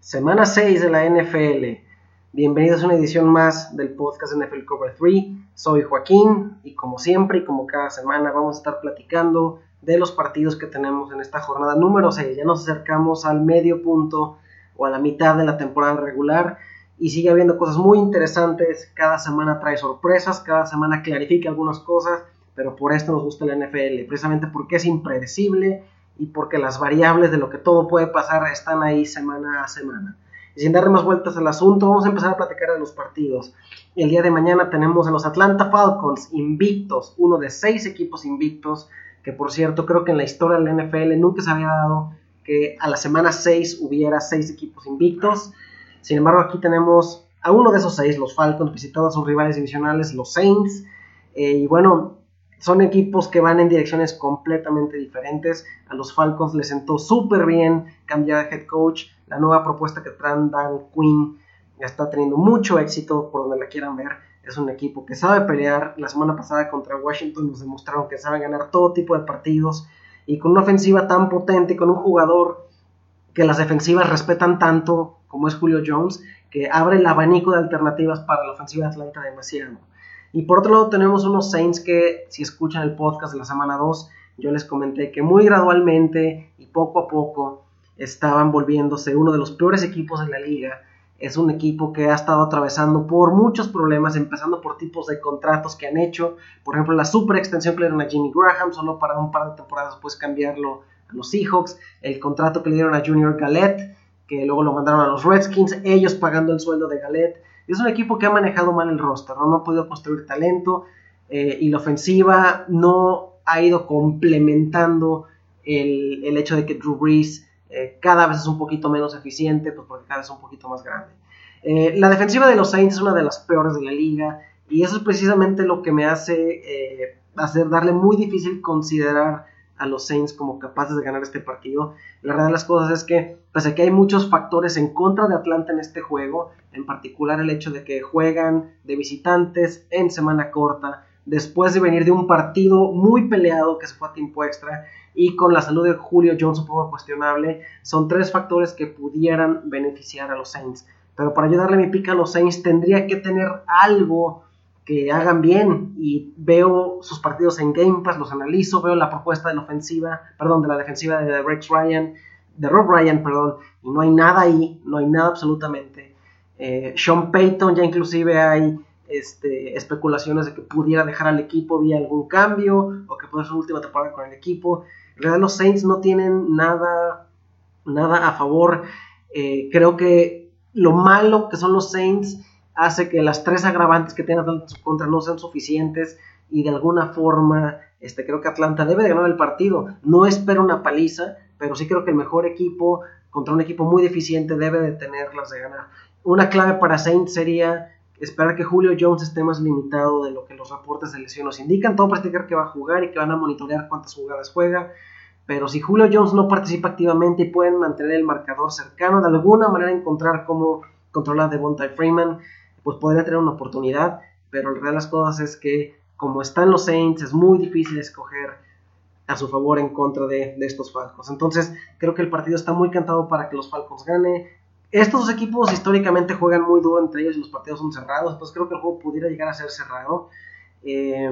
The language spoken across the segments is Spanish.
semana 6 de la NFL. Bienvenidos a una edición más del podcast NFL Cover 3. Soy Joaquín y como siempre y como cada semana vamos a estar platicando de los partidos que tenemos en esta jornada número 6. Ya nos acercamos al medio punto o a la mitad de la temporada regular y sigue habiendo cosas muy interesantes. Cada semana trae sorpresas, cada semana clarifica algunas cosas, pero por esto nos gusta la NFL, precisamente porque es impredecible y porque las variables de lo que todo puede pasar están ahí semana a semana. Y sin darle más vueltas al asunto, vamos a empezar a platicar de los partidos. El día de mañana tenemos a los Atlanta Falcons invictos, uno de seis equipos invictos, que por cierto creo que en la historia de la NFL nunca se había dado que a la semana 6 hubiera seis equipos invictos. Sin embargo, aquí tenemos a uno de esos seis, los Falcons, visitando a sus rivales divisionales, los Saints. Eh, y bueno, son equipos que van en direcciones completamente diferentes. A los Falcons les sentó súper bien cambiar de head coach. La nueva propuesta que traen Dan Quinn está teniendo mucho éxito por donde la quieran ver. Es un equipo que sabe pelear. La semana pasada contra Washington nos demostraron que saben ganar todo tipo de partidos. Y con una ofensiva tan potente, con un jugador que las defensivas respetan tanto como es Julio Jones, que abre el abanico de alternativas para la ofensiva de Atlanta demasiado. Y por otro lado tenemos unos Saints que si escuchan el podcast de la semana 2, yo les comenté que muy gradualmente y poco a poco estaban volviéndose uno de los peores equipos de la liga. Es un equipo que ha estado atravesando por muchos problemas, empezando por tipos de contratos que han hecho. Por ejemplo, la super extensión que le dieron a Jimmy Graham, solo para un par de temporadas después cambiarlo a los Seahawks. El contrato que le dieron a Junior Galette, que luego lo mandaron a los Redskins, ellos pagando el sueldo de Galette es un equipo que ha manejado mal el roster, no, ha podido construir talento eh, y la ofensiva no ha ido complementando el, hecho de que Drew Brees eh, cada vez es un poquito menos eficiente, pues porque cada vez es un poquito más grande. Eh, la defensiva de los Saints es una de las peores de la liga y eso es precisamente lo que me hace hacer darle muy difícil considerar a los Saints como capaces de ganar este partido. La verdad de las cosas es que, pese a que hay muchos factores en contra de Atlanta en este juego, en particular el hecho de que juegan de visitantes en semana corta, después de venir de un partido muy peleado que se fue a tiempo extra y con la salud de Julio Jones un poco cuestionable, son tres factores que pudieran beneficiar a los Saints. Pero para ayudarle mi pica a los Saints tendría que tener algo que hagan bien y veo sus partidos en Game Pass, los analizo, veo la propuesta de la ofensiva, perdón, de la defensiva de Rex Ryan, de Rob Ryan, perdón, y no hay nada ahí, no hay nada absolutamente. Eh, Sean Payton ya inclusive hay este, especulaciones de que pudiera dejar al equipo vía algún cambio o que puede ser su última temporada con el equipo. En realidad los Saints no tienen nada, nada a favor. Eh, creo que lo malo que son los Saints hace que las tres agravantes que tenga Atlanta contra no sean suficientes y de alguna forma este, creo que Atlanta debe de ganar el partido. No espero una paliza, pero sí creo que el mejor equipo contra un equipo muy deficiente debe de tenerlas de ganar. Una clave para Saints sería esperar que Julio Jones esté más limitado de lo que los reportes de lesión nos indican. Todo para que va a jugar y que van a monitorear cuántas jugadas juega. Pero si Julio Jones no participa activamente y pueden mantener el marcador cercano, de alguna manera encontrar cómo controlar a Devontae Freeman, pues podría tener una oportunidad, pero la realidad de las cosas es que como están los Saints es muy difícil escoger a su favor en contra de, estos Falcons. Entonces creo que el partido está muy cantado para que los Falcons gane. Estos dos equipos históricamente juegan muy duro entre ellos y los partidos son cerrados, entonces creo que el juego pudiera llegar a ser cerrado. Eh,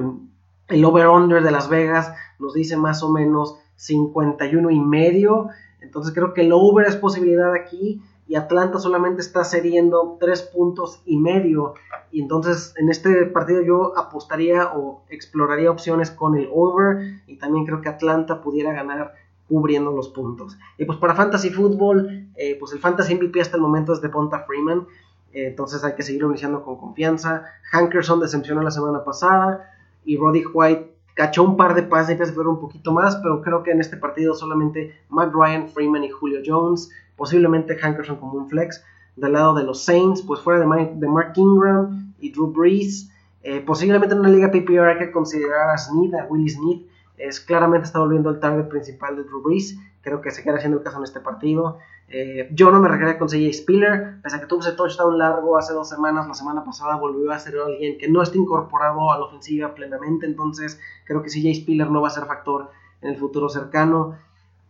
el over-under de Las Vegas nos dice más o menos 51 y medio, entonces creo que el over es posibilidad aquí y Atlanta solamente está cediendo tres puntos y medio. Y entonces en este partido yo apostaría o exploraría opciones con el over y también creo que Atlanta pudiera ganar cubriendo los puntos. Y pues para Fantasy Football, eh, pues el Fantasy MVP hasta el momento es de Ponta Freeman. Eh, entonces hay que seguirlo iniciando con confianza. Hankerson decepcionó la semana pasada y Roddy White cachó un par de pases y fueron un poquito más, pero creo que en este partido solamente Matt Ryan, Freeman y Julio Jones posiblemente Hankerson como un flex. Del lado de los Saints, pues fuera de, de Mark Ingram y Drew Brees. Eh, posiblemente en una liga PPR hay que considerar a Snead, a Willie Snead. Es, claramente está volviendo el target principal de Drew Brees. Creo que se queda haciendo el caso en este partido. Eh, yo no me requería con CJ Spiller, pese a que tuvo ese touchdown largo hace dos semanas. La semana pasada volvió a ser alguien que no está incorporado a la ofensiva plenamente. Entonces creo que CJ Spiller no va a ser factor en el futuro cercano.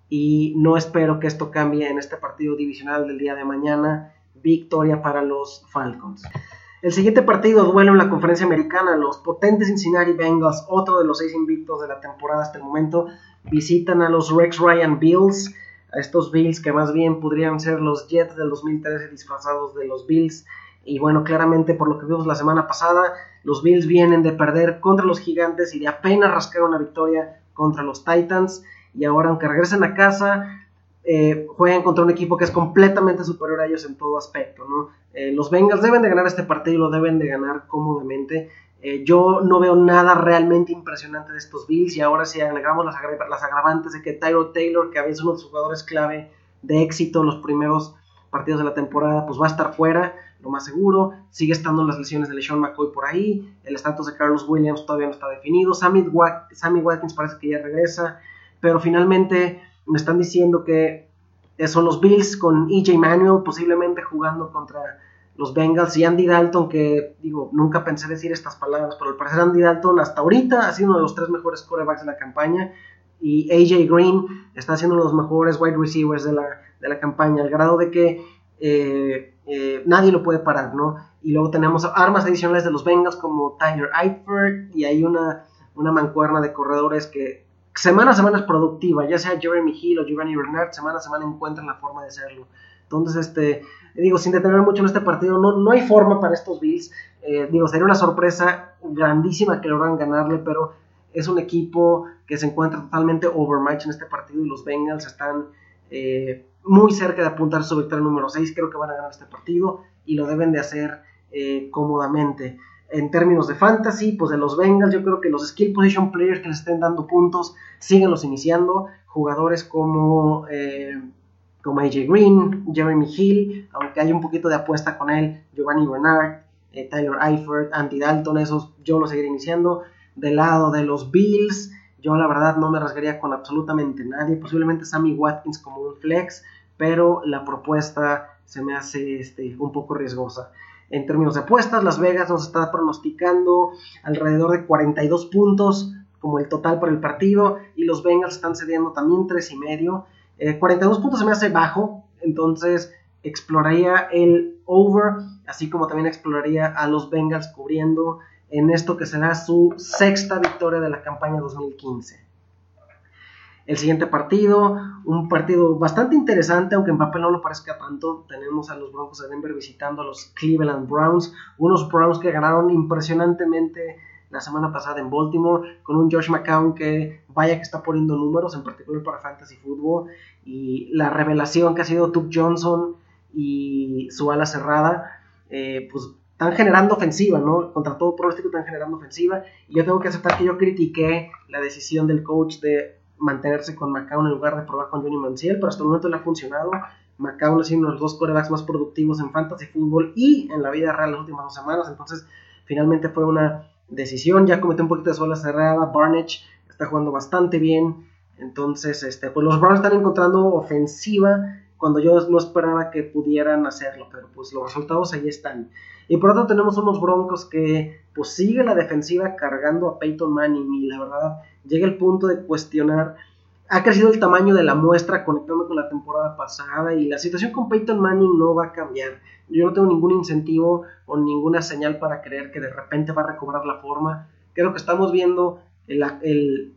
y no espero que esto cambie en este partido divisional del día de mañana. Victoria para los Falcons. El siguiente partido duelo en la conferencia americana. Los potentes Cincinnati Bengals, otro de los seis invictos de la temporada hasta el momento, visitan a los Rex Ryan Bills. A estos Bills que más bien podrían ser los Jets del 2013 disfrazados de los Bills. Y bueno, claramente por lo que vimos la semana pasada, los Bills vienen de perder contra los Gigantes y de apenas rascar una victoria contra los Titans. Y ahora, aunque regresen a casa, eh, juegan contra un equipo que es completamente superior a ellos en todo aspecto. Eh, los Bengals deben de ganar este partido y lo deben de ganar cómodamente. Eh, yo no veo nada realmente impresionante de estos Bills y ahora si agregamos las, agravantes de que Tyro Taylor, que había sido uno de los jugadores clave de éxito en los primeros partidos de la temporada, pues va a estar fuera, lo más seguro. Sigue estando las lesiones de LeSean McCoy por ahí. El estatus de Carlos Williams todavía no está definido. Sammy, Sammy Watkins parece que ya regresa. Pero finalmente me están diciendo que son los Bills con EJ Manuel posiblemente jugando contra los Bengals y Andy Dalton, que digo, nunca pensé decir estas palabras, pero al parecer Andy Dalton hasta ahorita ha sido uno de los tres mejores quarterbacks de la campaña y AJ Green está siendo uno de los mejores wide receivers de la, campaña, al grado de que eh, eh, nadie lo puede parar, ¿no? Y luego tenemos armas adicionales de los Bengals como Tyler Eifert y hay una, una mancuerna de corredores que semana a semana es productiva, ya sea Jeremy Hill o Giovanni Bernard, semana a semana encuentran la forma de hacerlo. Entonces, este, digo, sin detener mucho en este partido, no, no hay forma para estos Bills. Eh, digo, sería una sorpresa grandísima que logran ganarle, pero es un equipo que se encuentra totalmente overmatch en este partido y los Bengals están eh, muy cerca de apuntar su victoria número 6. Creo que van a ganar este partido y lo deben de hacer eh, cómodamente en términos de fantasy, pues de los Bengals, yo creo que los skill position players que les estén dando puntos, los iniciando. Jugadores como, eh, como AJ Green, Jeremy Hill, aunque hay un poquito de apuesta con él, Giovanni Bernard, eh, Tyler Eifert, Andy Dalton, esos yo los seguiré iniciando. Del lado de los Bills, yo la verdad no me rasgaría con absolutamente nadie, posiblemente Sammy Watkins como un flex, pero la propuesta se me hace este, un poco riesgosa. En términos de apuestas, Las Vegas nos está pronosticando alrededor de 42 puntos como el total por el partido y los Bengals están cediendo también 3 y medio. 42 eh, puntos se me hace bajo, entonces exploraría el over, así como también exploraría a los Bengals cubriendo en esto que será su sexta victoria de la campaña 2015 el siguiente partido, un partido bastante interesante, aunque en papel no lo parezca tanto. Tenemos a los Broncos de Denver visitando a los Cleveland Browns, unos Browns que ganaron impresionantemente la semana pasada en Baltimore, con un Josh McCown que vaya que está poniendo números, en particular para Fantasy Football, y la revelación que ha sido Tuck Johnson y su ala cerrada, eh, pues están generando ofensiva, ¿no? Contra todo pronóstico están generando ofensiva, y yo tengo que aceptar que yo critiqué la decisión del coach de mantenerse con McCown en lugar de probar con Johnny Manziel, pero hasta el momento le ha funcionado. McCown ha sido uno de los dos corebacks más productivos en fantasy fútbol y en la vida real las últimas dos semanas, entonces finalmente fue una decisión, ya cometió un poquito de sola cerrada, Barnage está jugando bastante bien, entonces este, pues los Browns están encontrando ofensiva cuando yo no esperaba que pudieran hacerlo, pero pues los resultados ahí están. Y por otro tenemos unos Broncos que pues sigue la defensiva cargando a Peyton Manning y la verdad llega el punto de cuestionar, ha crecido el tamaño de la muestra conectando con la temporada pasada y la situación con Peyton Manning no va a cambiar. Yo no tengo ningún incentivo o ninguna señal para creer que de repente va a recobrar la forma. Creo que estamos viendo el,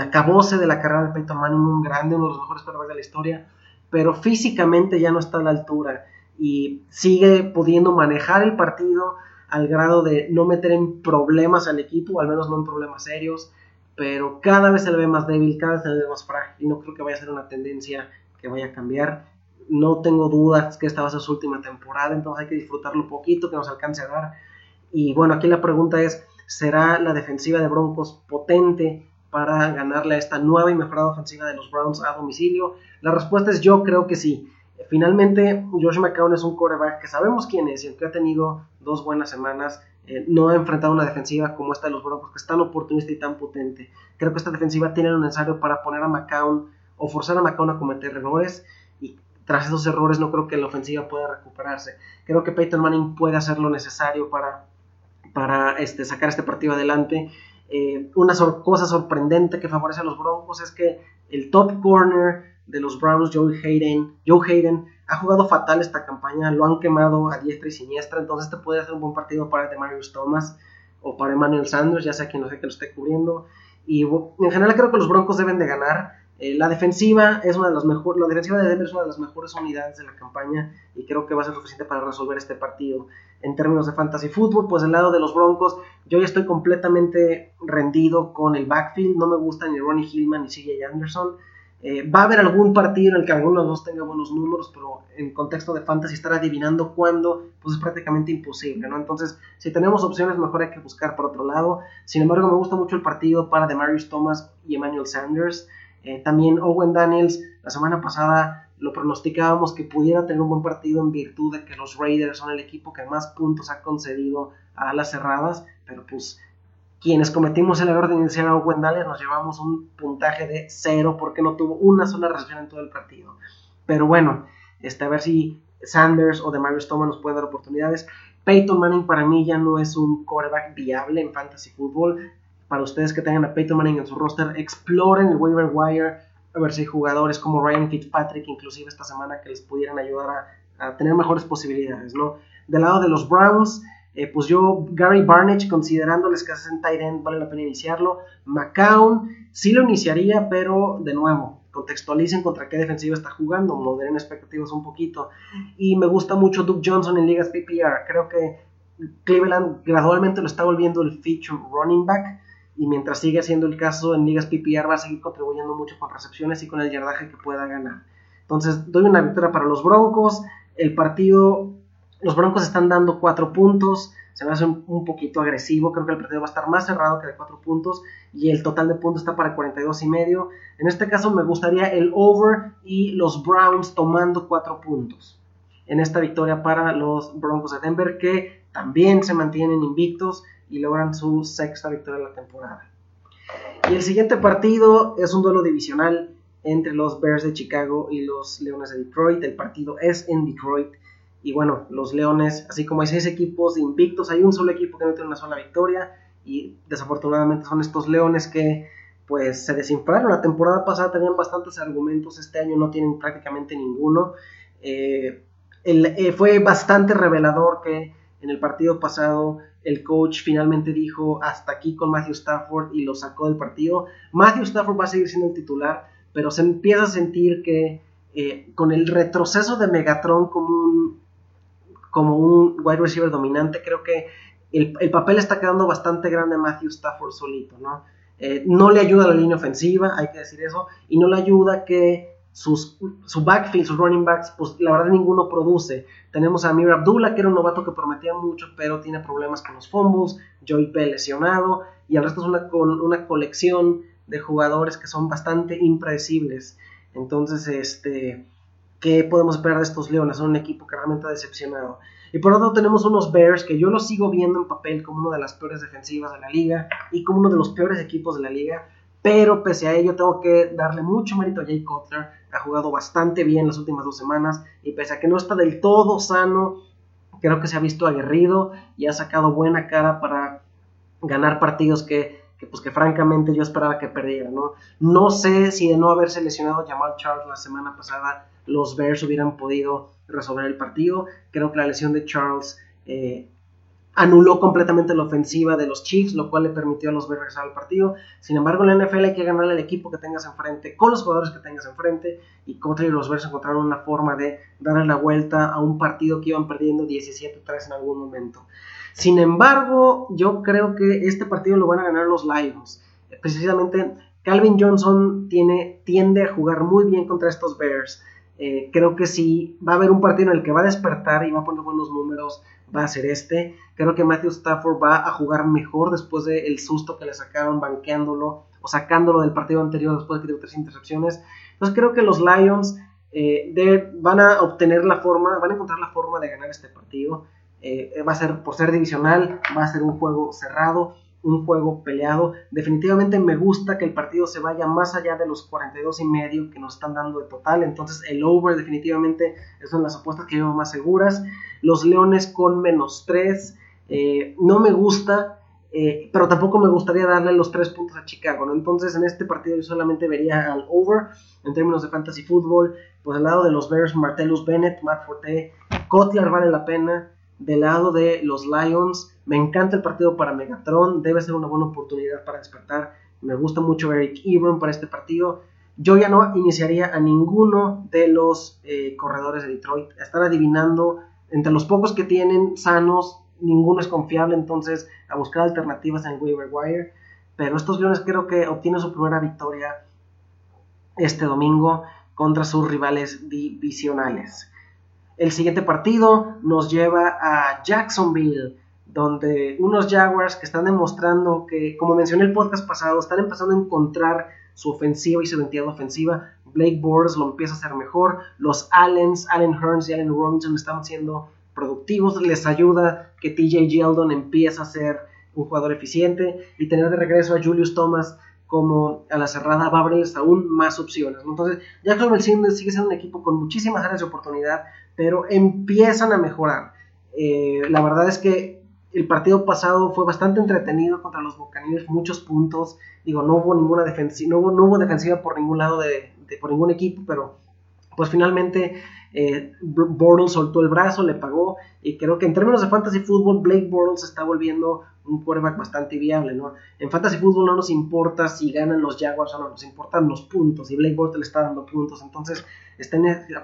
acabose de la carrera de Peyton Manning, un grande, uno de los mejores quarterbacks de la historia, pero físicamente ya no está a la altura y sigue pudiendo manejar el partido al grado de no meter en problemas al equipo, al menos no en problemas serios, pero cada vez se le ve más débil, cada vez se le ve más frágil y no creo que vaya a ser una tendencia que vaya a cambiar. No tengo dudas que esta va a ser su última temporada, entonces hay que disfrutarlo un poquito, que nos alcance a dar. Y bueno, aquí la pregunta es, ¿será la defensiva de Broncos potente para ganarle a esta nueva y mejorada ofensiva de los Browns a domicilio? La respuesta es yo creo que sí. Finalmente, Josh McCown es un quarterback que sabemos quién es y el que ha tenido dos buenas semanas. Eh, no ha enfrentado una defensiva como esta de los Broncos, que es tan oportunista y tan potente. Creo que esta defensiva tiene lo necesario para poner a McCown o forzar a McCown a cometer errores. Y tras esos errores, no creo que la ofensiva pueda recuperarse. Creo que Peyton Manning puede hacer lo necesario para, para este, sacar este partido adelante. Eh, una cosa sorprendente que favorece a los Broncos es que el top corner de los Browns, Joe Hayden, Joe Hayden, ha jugado fatal esta campaña, lo han quemado a diestra y siniestra, entonces este puede ser un buen partido para Demarius Thomas o para Emmanuel Sanders, ya sea quien no sé que lo esté cubriendo. Y en general creo que los Broncos deben de ganar. Eh, la defensiva es una de las mejores, la defensiva de Denver es una de las mejores unidades de la campaña y creo que va a ser suficiente para resolver este partido. En términos de fantasy fútbol, pues del lado de los Broncos, yo ya estoy completamente rendido con el backfield. No me gusta ni Ronnie Hillman ni CJ Anderson. Eh, va a haber algún partido en el que alguno de los dos tenga buenos números, pero en contexto de fantasy estar adivinando cuándo, pues es prácticamente imposible, ¿no? Entonces, si tenemos opciones, mejor hay que buscar por otro lado. Sin embargo, me gusta mucho el partido para Demarius Thomas y Emmanuel Sanders. Eh, también Owen Daniels, la semana pasada lo pronosticábamos que pudiera tener un buen partido en virtud de que los Raiders son el equipo que más puntos ha concedido a las cerradas, pero pues quienes cometimos el error de iniciar a Owen nos llevamos un puntaje de cero porque no tuvo una sola recepción en todo el partido. Pero bueno, este, a ver si Sanders o Demarius Thomas nos pueden dar oportunidades. Peyton Manning para mí ya no es un quarterback viable en fantasy football. Para ustedes que tengan a Peyton Manning en su roster, exploren el waiver wire a ver si hay jugadores como Ryan Fitzpatrick, inclusive esta semana, que les pudieran ayudar a, a tener mejores posibilidades, ¿no? Del lado de los Browns, eh, pues yo, Gary Barnage, considerándoles que hacen tight end, vale la pena iniciarlo. McCown, sí lo iniciaría, pero de nuevo, contextualicen contra qué defensiva está jugando, moderen expectativas un poquito. Y me gusta mucho Duke Johnson en ligas PPR. Creo que Cleveland gradualmente lo está volviendo el feature running back. Y mientras siga siendo el caso en ligas PPR, va a seguir contribuyendo mucho con recepciones y con el yardaje que pueda ganar. Entonces, doy una victoria para los Broncos. El partido los Broncos están dando 4 puntos. Se me hace un, poquito agresivo. Creo que el partido va a estar más cerrado que de 4 puntos. Y el total de puntos está para 42 y medio. En este caso me gustaría el over y los Browns tomando 4 puntos. En esta victoria para los Broncos de Denver que también se mantienen invictos y logran su sexta victoria de la temporada. Y el siguiente partido es un duelo divisional entre los Bears de Chicago y los Leones de Detroit. El partido es en Detroit y bueno, los Leones, así como hay seis equipos invictos, hay un solo equipo que no tiene una sola victoria. Y desafortunadamente son estos Leones que pues se desinflaron. La temporada pasada tenían bastantes argumentos, este año no tienen prácticamente ninguno. Eh, eh, fue bastante revelador que en el partido pasado el coach finalmente dijo hasta aquí con Matthew Stafford y lo sacó del partido. Matthew Stafford va a seguir siendo el titular, pero se empieza a sentir que eh, con el retroceso de Megatron como un como un wide receiver dominante. Creo que el, papel está quedando bastante grande a Matthew Stafford solito, ¿no? Eh, no le ayuda a la línea ofensiva, hay que decir eso, y no le ayuda que sus, su backfield, sus running backs, pues la verdad ninguno produce. Tenemos a Amir Abdullah, que era un novato que prometía mucho, pero tiene problemas con los fumbles, Joey P lesionado, y el resto es una, una colección de jugadores que son bastante impredecibles. Entonces, este, ¿Qué podemos esperar de estos Leones? Son un equipo que realmente ha decepcionado. Y por otro tenemos unos Bears que yo los sigo viendo en papel como una de las peores defensivas de la liga y como uno de los peores equipos de la liga. Pero pese a ello tengo que darle mucho mérito a Jay Cutler. Ha jugado bastante bien las últimas dos semanas y pese a que no está del todo sano, creo que se ha visto aguerrido y ha sacado buena cara para ganar partidos que, pues que francamente yo esperaba que perdiera, ¿no? No sé si de no haberse lesionado Jamal Charles la semana pasada los Bears hubieran podido resolver el partido. Creo que la lesión de Charles eh, anuló completamente la ofensiva de los Chiefs, lo cual le permitió a los Bears regresar al partido. Sin embargo, en la NFL hay que ganarle al equipo que tengas enfrente, con los jugadores que tengas enfrente, y contra los Bears encontraron una forma de darle la vuelta a un partido que iban perdiendo 17-3 en algún momento. Sin embargo, yo creo que este partido lo van a ganar los Lions. Precisamente, Calvin Johnson tiene, tiende a jugar muy bien contra estos Bears. Eh, creo que si va a haber un partido en el que va a despertar y va a poner buenos números, va a ser este. Creo que Matthew Stafford va a jugar mejor después del susto que le sacaron banqueándolo o sacándolo del partido anterior después de que tuvo tres intercepciones. Entonces creo que los Lions eh, van a obtener la forma, van a encontrar la forma de ganar este partido. Eh, va a ser por ser divisional, va a ser un juego cerrado un juego peleado. Definitivamente me gusta que el partido se vaya más allá de los 42 y medio que nos están dando de total. Entonces el over definitivamente son las apuestas que llevo más seguras. Los Leones con menos 3. Eh, no me gusta eh, pero tampoco me gustaría darle los tres puntos a Chicago. Entonces en este partido yo solamente vería al over en términos de fantasy fútbol, pues del lado de los Bears, Martellus Bennett, Matt Forte, Kotler vale la pena, del lado de los Lions, me encanta el partido para Megatron, debe ser una buena oportunidad para despertar, me gusta mucho Eric Ebron para este partido, yo ya no iniciaría a ninguno de los eh, corredores de Detroit. Están adivinando entre los pocos que tienen sanos, ninguno es confiable, entonces a buscar alternativas en waiver wire. Pero estos Leones creo que obtienen su primera victoria este domingo contra sus rivales divisionales. El siguiente partido nos lleva a Jacksonville, donde unos Jaguars que están demostrando que, como mencioné el podcast pasado, están empezando a encontrar su ofensiva y su identidad ofensiva. Blake Bortles lo empieza a hacer mejor. Los Allens, Allen Hearns y Allen Robinson están siendo productivos. Les ayuda que TJ Yeldon empiece a ser un jugador eficiente y tener de regreso a Julius Thomas como a la cerrada va a abrirles aún más opciones. Entonces, Jacksonville sigue siendo un equipo con muchísimas áreas de oportunidad, pero empiezan a mejorar. Eh, la verdad es que el partido pasado fue bastante entretenido contra los Buccaneers, muchos puntos. Digo, no hubo ninguna defensiva, no hubo, defensiva por ningún lado de, por ningún equipo, pero pues finalmente eh, Bortles soltó el brazo, le pagó y creo que en términos de fantasy fútbol Blake Bortles está volviendo un quarterback bastante viable, ¿no? En fantasy fútbol no nos importa si ganan los Jaguars o no, nos importan los puntos y Blake Bortles le está dando puntos, entonces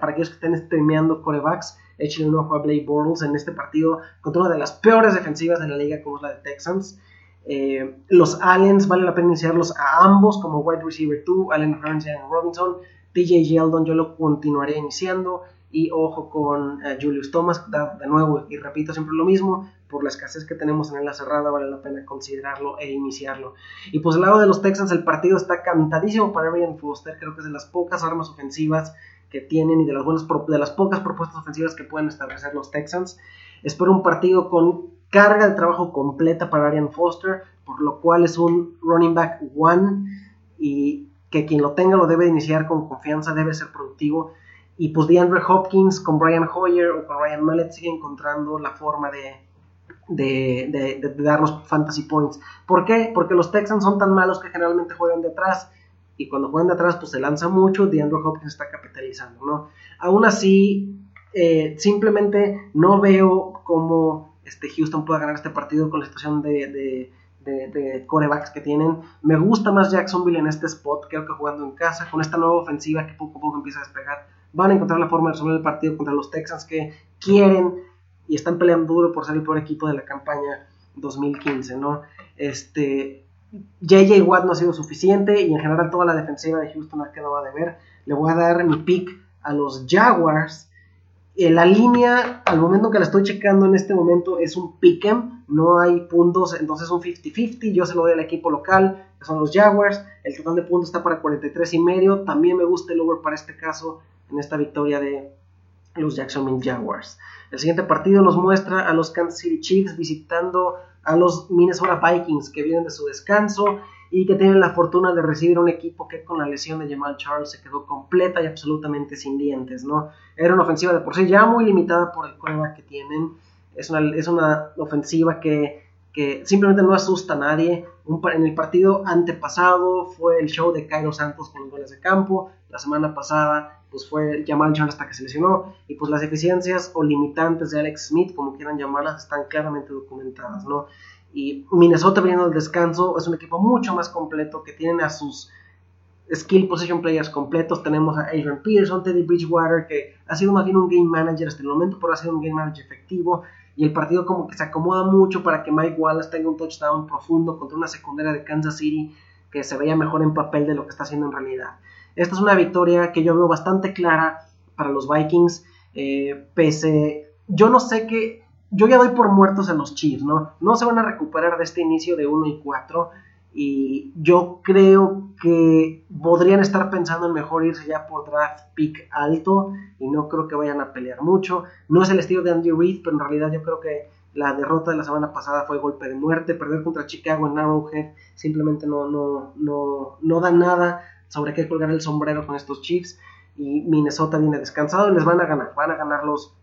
para aquellos que estén streameando quarterbacks échenle un ojo a Blake Bortles en este partido contra una de las peores defensivas de la liga como es la de Texans. Eh, los Allens, vale la pena iniciarlos a ambos como wide receiver 2, Allen Hearns y Robinson. TJ Yeldon yo lo continuaré iniciando. Y ojo con eh, Julius Thomas, de nuevo, y repito siempre lo mismo, por la escasez que tenemos en la cerrada, vale la pena considerarlo e iniciarlo. Y pues del lado de los Texans, el partido está cantadísimo para Brian Foster, creo que es de las pocas armas ofensivas que tienen y de las, buenas, de las pocas propuestas ofensivas que pueden establecer los Texans. Espero un partido con carga de trabajo completa para Arian Foster, por lo cual es un running back one y que quien lo tenga lo debe iniciar con confianza, debe ser productivo. Y pues DeAndre Hopkins con Brian Hoyer o con Ryan Mallet sigue encontrando la forma de, de, de, fantasy points. ¿Por qué? Porque los Texans son tan malos que generalmente juegan detrás y cuando juegan de atrás pues se lanza mucho, DeAndre Hopkins está capitalizando, ¿no? Aún así, eh, simplemente no veo cómo este, Houston pueda ganar este partido con la situación de, de, corebacks que tienen. Me gusta más Jacksonville en este spot, creo que jugando en casa, con esta nueva ofensiva que poco a poco empieza a despegar, van a encontrar la forma de resolver el partido contra los Texans que quieren y están peleando duro por ser el peor equipo de la campaña 2015, ¿no? Este, JJ Watt no ha sido suficiente y en general toda la defensiva de Houston ha quedado a deber. Le voy a dar mi pick a los Jaguars. Eh, la línea, al momento que la estoy checando en este momento, es un pick'em, no hay puntos, entonces es un 50-50. Yo se lo doy al equipo local, que son los Jaguars. El total de puntos está para 43 y medio. También me gusta el over para este caso, en esta victoria de los Jacksonville Jaguars. El siguiente partido nos muestra a los Kansas City Chiefs visitando a los Minnesota Vikings que vienen de su descanso y que tienen la fortuna de recibir un equipo que con la lesión de Jamal Charles se quedó completa y absolutamente sin dientes, ¿no? Era una ofensiva de por sí ya muy limitada por el problema que tienen. Es una, es una ofensiva que, que, simplemente no asusta a nadie. en el partido antepasado fue el show de Cairo Santos con los goles de campo. La semana pasada pues fue Jamal Charles hasta que se lesionó y pues las deficiencias o limitantes de Alex Smith, como quieran llamarlas, están claramente documentadas, ¿no? Y Minnesota viniendo del descanso es un equipo mucho más completo que tienen a sus skill position players completos. Tenemos a Adrian Peterson, Teddy Bridgewater, que ha sido más bien un game manager hasta el momento, pero ha sido un game manager efectivo. Y el partido como que se acomoda mucho para que Mike Wallace tenga un touchdown profundo contra una secundaria de Kansas City que se veía mejor en papel de lo que está haciendo en realidad. Esta es una victoria que yo veo bastante clara para los Vikings. Eh, pese, yo no sé qué, yo ya doy por muertos en los Chiefs, ¿no? No se van a recuperar de este inicio de 1 y 4. Y yo creo que podrían estar pensando en mejor irse ya por draft pick alto. Y no creo que vayan a pelear mucho. No es el estilo de Andy Reid, pero en realidad yo creo que la derrota de la semana pasada fue golpe de muerte. Perder contra Chicago en Arrowhead simplemente no, no, no, no da nada sobre qué colgar el sombrero con estos Chiefs. Y Minnesota viene descansado y les van a ganar. Van a ganar los,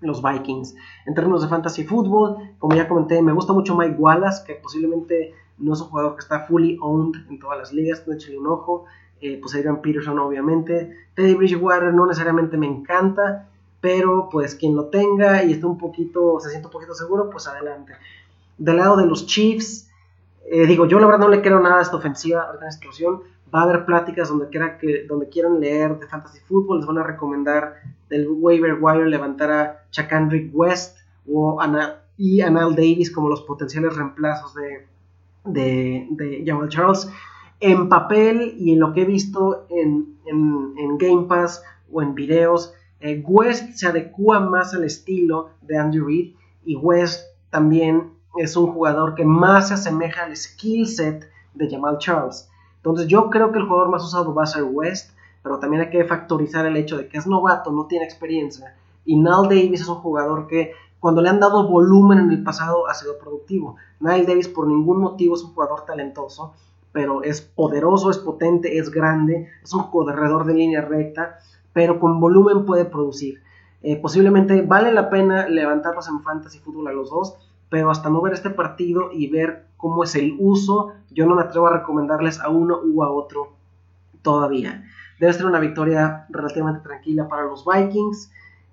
los Vikings. En términos de fantasy fútbol, como ya comenté, me gusta mucho Mike Wallace, que posiblemente no es un jugador que está fully owned en todas las ligas, échale un ojo. Eh, pues Adrian Peterson, obviamente. Teddy Bridgewater no necesariamente me encanta, pero pues quien lo tenga y está un poquito, se siente un poquito seguro, pues adelante. Del lado de los Chiefs, eh, digo, yo la verdad no le quiero nada a esta ofensiva, a esta situación. Va a haber pláticas donde, quiera que, donde quieran leer de fantasy football, les van a recomendar del waiver wire levantar a Chakandrick West o y Anal Davis como los potenciales reemplazos de, de, de Charles. En papel y en lo que he visto en, en, Game Pass o en videos, eh, West se adecua más al estilo de Andy Reid y West también es un jugador que más se asemeja al skill set de Jamal Charles. Entonces yo creo que el jugador más usado va a ser West, pero también hay que factorizar el hecho de que es novato, no tiene experiencia. Y Nal Davis es un jugador que cuando le han dado volumen en el pasado ha sido productivo. Nile Davis por ningún motivo es un jugador talentoso, pero es poderoso, es potente, es grande, es un corredor de línea recta, pero con volumen puede producir. Eh, posiblemente vale la pena levantarlos en fantasy fútbol a los dos, pero hasta no ver este partido y ver cómo es el uso, yo no me atrevo a recomendarles a uno u a otro todavía. Debe ser una victoria relativamente tranquila para los Vikings.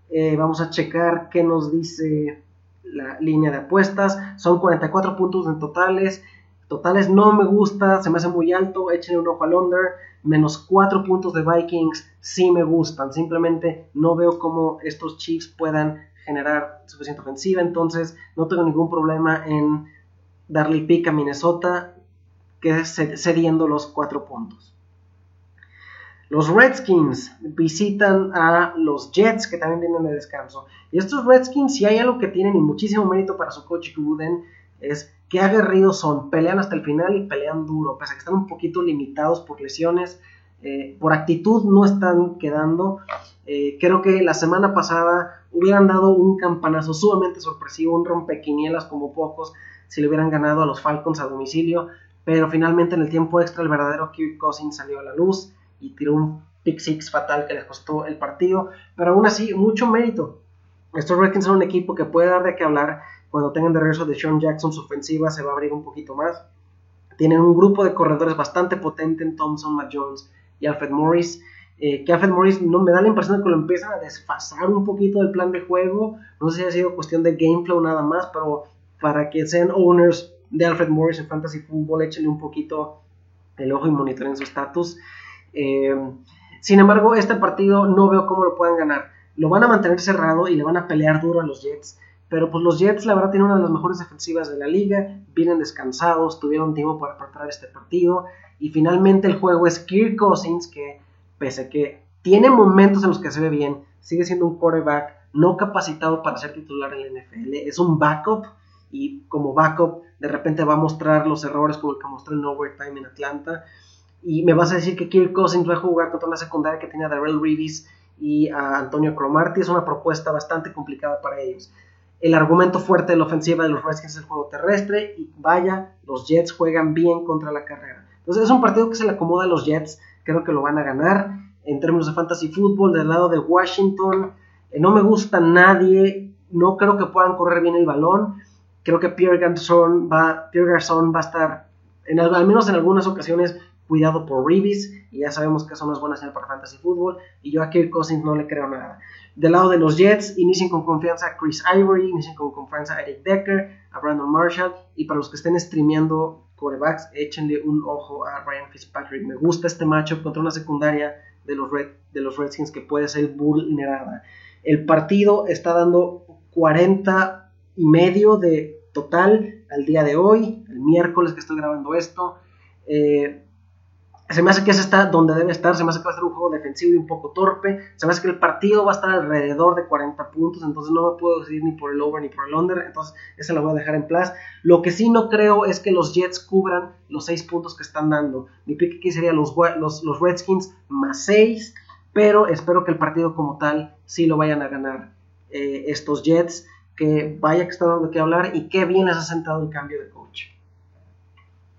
Eh, vamos a checar qué nos dice la línea de apuestas. Son 44 puntos en totales. Totales no me gusta, se me hace muy alto. Échenle un ojo al under. Menos 4 puntos de Vikings sí me gustan. Simplemente no veo cómo estos Chiefs puedan generar suficiente ofensiva. Entonces no tengo ningún problema en darle pick a Minnesota que es cediendo los 4 puntos. Los Redskins visitan a los Jets que también vienen de descanso. Y estos Redskins, si hay algo que tienen y muchísimo mérito para su coach Gruden, es que aguerridos son, pelean hasta el final y pelean duro, pese a que están un poquito limitados por lesiones, eh, por actitud no están quedando. Eh, creo que la semana pasada hubieran dado un campanazo sumamente sorpresivo, un rompequinielas como pocos, si le hubieran ganado a los Falcons a domicilio, pero finalmente en el tiempo extra el verdadero Kirk Cousins salió a la luz y tiró un pick six fatal que les costó el partido, pero aún así mucho mérito. Estos Redskins son un equipo que puede dar de qué hablar cuando tengan de regreso de Sean Jackson, su ofensiva se va a abrir un poquito más. Tienen un grupo de corredores bastante potente en Thompson, Matt Jones y Alfred Morris. Eh, que Alfred Morris no me da la impresión de que lo empiezan a desfasar un poquito del plan de juego. No sé si ha sido cuestión de gameflow nada más, pero para que sean owners de Alfred Morris en Fantasy Football, échenle un poquito el ojo y monitoren su estatus. Eh, sin embargo, este partido no veo cómo lo puedan ganar. Lo van a mantener cerrado y le van a pelear duro a los Jets. Pero pues los Jets, la verdad, tienen una de las mejores defensivas de la liga. Vienen descansados, tuvieron tiempo para preparar este partido. Y finalmente el juego es Kirk Cousins, que pese a que tiene momentos en los que se ve bien, sigue siendo un quarterback no capacitado para ser titular en la NFL. Es un backup y como backup de repente va a mostrar los errores como el que mostró en Overtime en Atlanta. Y me vas a decir que Kirk Cousins va a jugar contra una secundaria que tiene a Darrell Reeves y Antonio Cromartie. Es una propuesta bastante complicada para ellos. El argumento fuerte de la ofensiva de los Redskins es el juego terrestre y vaya, los Jets juegan bien contra la carrera. Entonces es un partido que se le acomoda a los Jets, creo que lo van a ganar. En términos de fantasy fútbol, del lado de Washington, eh, no me gusta nadie, no creo que puedan correr bien el balón. Creo que Pierre Garçon va, Pierre Garçon va a estar, al menos en algunas ocasiones, cuidado por Reeves, y ya sabemos que eso no es buena señal para fantasy fútbol, y yo a Kirk Cousins no le creo nada. Del lado de los Jets, inicien con confianza a Chris Ivory, inicien con confianza a Eric Decker, a Brandon Marshall, y para los que estén streameando corebacks, échenle un ojo a Ryan Fitzpatrick. Me gusta este matchup contra una secundaria de los, Red, de los Redskins que puede ser vulnerada. El partido está dando 40 y medio de total al día de hoy, el miércoles que estoy grabando esto. Eh, se me hace que ese está donde debe estar, se me hace que va a ser un juego defensivo y un poco torpe, se me hace que el partido va a estar alrededor de 40 puntos, entonces no me puedo decidir ni por el over ni por el under, entonces esa la voy a dejar en plus. Lo que sí no creo es que los Jets cubran los 6 puntos que están dando. Mi pick aquí sería los, los, los Redskins más 6, pero espero que el partido como tal sí lo vayan a ganar eh, estos Jets, que vaya que están dando que hablar y qué bien les ha sentado el cambio de coach.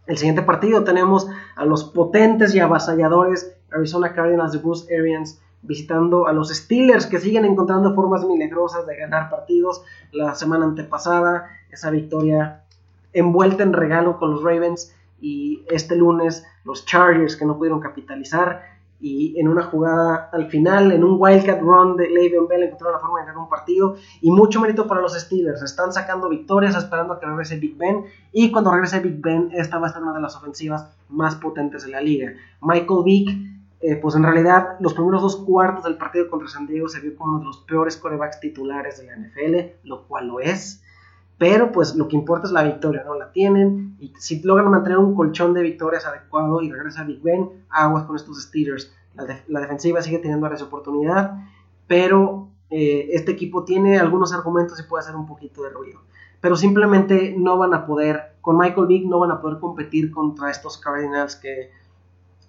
El siguiente partido tenemos a los potentes y avasalladores Arizona Cardinals de Bruce Arians visitando a los Steelers que siguen encontrando formas milagrosas de ganar partidos. La semana antepasada, esa victoria envuelta en regalo con los Ravens y este lunes los Chargers que no pudieron capitalizar y en una jugada al final, en un wildcat run de Le'Veon Bell encontraron la forma de ganar un partido y mucho mérito para los Steelers, están sacando victorias esperando a que regrese Big Ben y cuando regrese Big Ben esta va a ser una de las ofensivas más potentes de la liga. Michael Vick, eh, pues en realidad los primeros dos cuartos del partido contra San Diego se vio como uno de los peores corebacks titulares de la NFL, lo cual lo es. Pero pues lo que importa es la victoria, ¿no? La tienen y si logran mantener un colchón de victorias adecuado y regresa Big Ben, aguas con estos Steelers. La, defensiva sigue teniendo áreas de oportunidad, pero eh, este equipo tiene algunos argumentos y puede hacer un poquito de ruido. Pero simplemente no van a poder, con Michael Vick no van a poder competir contra estos Cardinals que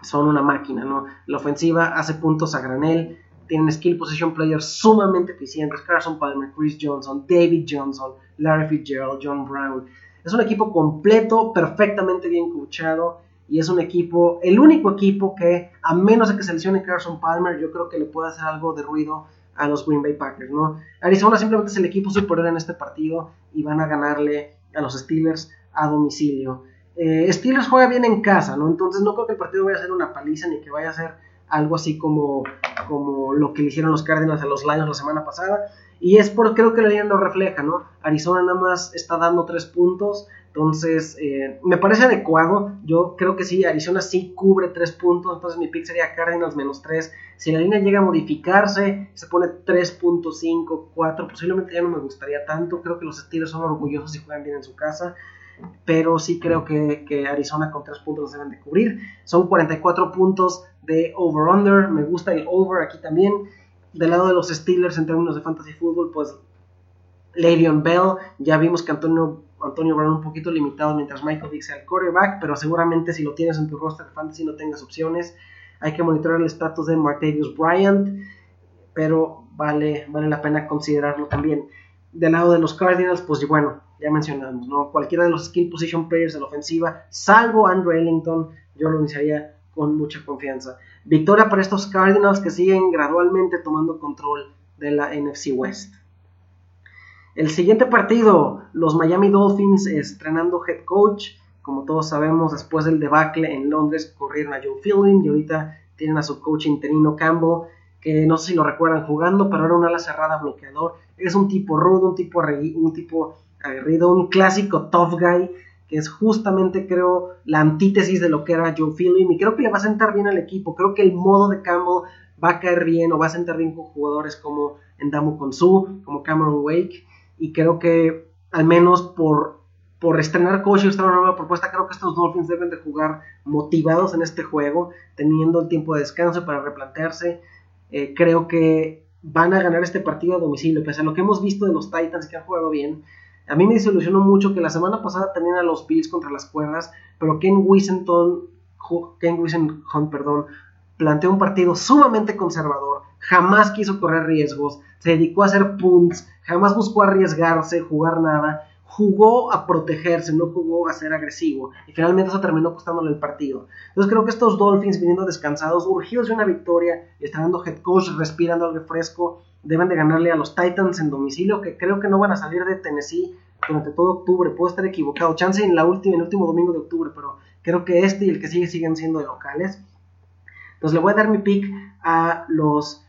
son una máquina, ¿no? La ofensiva hace puntos a granel, tienen skill position players sumamente eficientes, Carson Palmer, Chris Johnson, David Johnson, Larry Fitzgerald, John Brown. Es un equipo completo, perfectamente bien coachado y es un equipo, el único equipo que, a menos de que seleccione Carson Palmer, yo creo que le puede hacer algo de ruido a los Green Bay Packers, ¿no? Arizona simplemente es el equipo superior en este partido y van a ganarle a los Steelers a domicilio. Eh, Steelers juega bien en casa, ¿no? Entonces no creo que el partido vaya a ser una paliza ni que vaya a ser algo así como, como lo que le hicieron los Cardinals a los Lions la semana pasada. Y es por, creo que la línea lo refleja, ¿no? Arizona nada más está dando tres puntos, entonces eh, me parece adecuado. Yo creo que sí, Arizona sí cubre tres puntos, entonces mi pick sería Cardinals menos tres. Si la línea llega a modificarse, se pone 3.5, 4, posiblemente ya no me gustaría tanto. Creo que los Steelers son orgullosos y juegan bien en su casa pero sí creo que, Arizona con tres puntos los deben de cubrir. Son 44 puntos de over-under, me gusta el over aquí también. Del lado de los Steelers en términos de fantasy fútbol, pues Le'Veon Bell, ya vimos que Antonio, Antonio Brown un poquito limitado mientras Michael Vick sea el quarterback, pero seguramente si lo tienes en tu roster de fantasy no tengas opciones. Hay que monitorear el estatus de Martavius Bryant, pero vale, vale la pena considerarlo también. Del lado de los Cardinals, pues bueno, ya mencionamos, ¿no? Cualquiera de los skill position players de la ofensiva, salvo Andrew Ellington, yo lo iniciaría con mucha confianza. Victoria para estos Cardinals que siguen gradualmente tomando control de la NFC West. El siguiente partido, los Miami Dolphins estrenando head coach. Como todos sabemos, después del debacle en Londres corrieron a Joe Fielding y ahorita tienen a su coach interino Campbell, que no sé si lo recuerdan jugando, pero era un ala cerrada bloqueador. Es un tipo rudo, un tipo, un tipo aguerrido, un clásico tough guy que es justamente, creo, la antítesis de lo que era Joe Philly, y creo que le va a sentar bien al equipo, creo que el modo de Campbell va a caer bien o va a sentar bien con jugadores como Endamu Konsu, como Cameron Wake, y creo que al menos por, por estrenar coach y una nueva propuesta, creo que estos Dolphins deben de jugar motivados en este juego, teniendo el tiempo de descanso para replantearse, eh, creo que van a ganar este partido a domicilio, pese a lo que hemos visto de los Titans que han jugado bien, a mí me desilusionó mucho que la semana pasada tenían a los Bills contra las cuerdas, pero Ken Wisenton, Ken perdón, planteó un partido sumamente conservador, jamás quiso correr riesgos, se dedicó a hacer punts, jamás buscó arriesgarse, jugar nada, jugó a protegerse, no jugó a ser agresivo, y finalmente eso terminó costándole el partido. Entonces creo que estos Dolphins viniendo descansados, urgidos de una victoria, estando head coach, respirando algo fresco, deben de ganarle a los Titans en domicilio, que creo que no van a salir de Tennessee durante todo octubre. Puedo estar equivocado. Chance en la última, el último domingo de octubre, pero creo que este y el que sigue siguen siendo de locales. Entonces le voy a dar mi pick a los,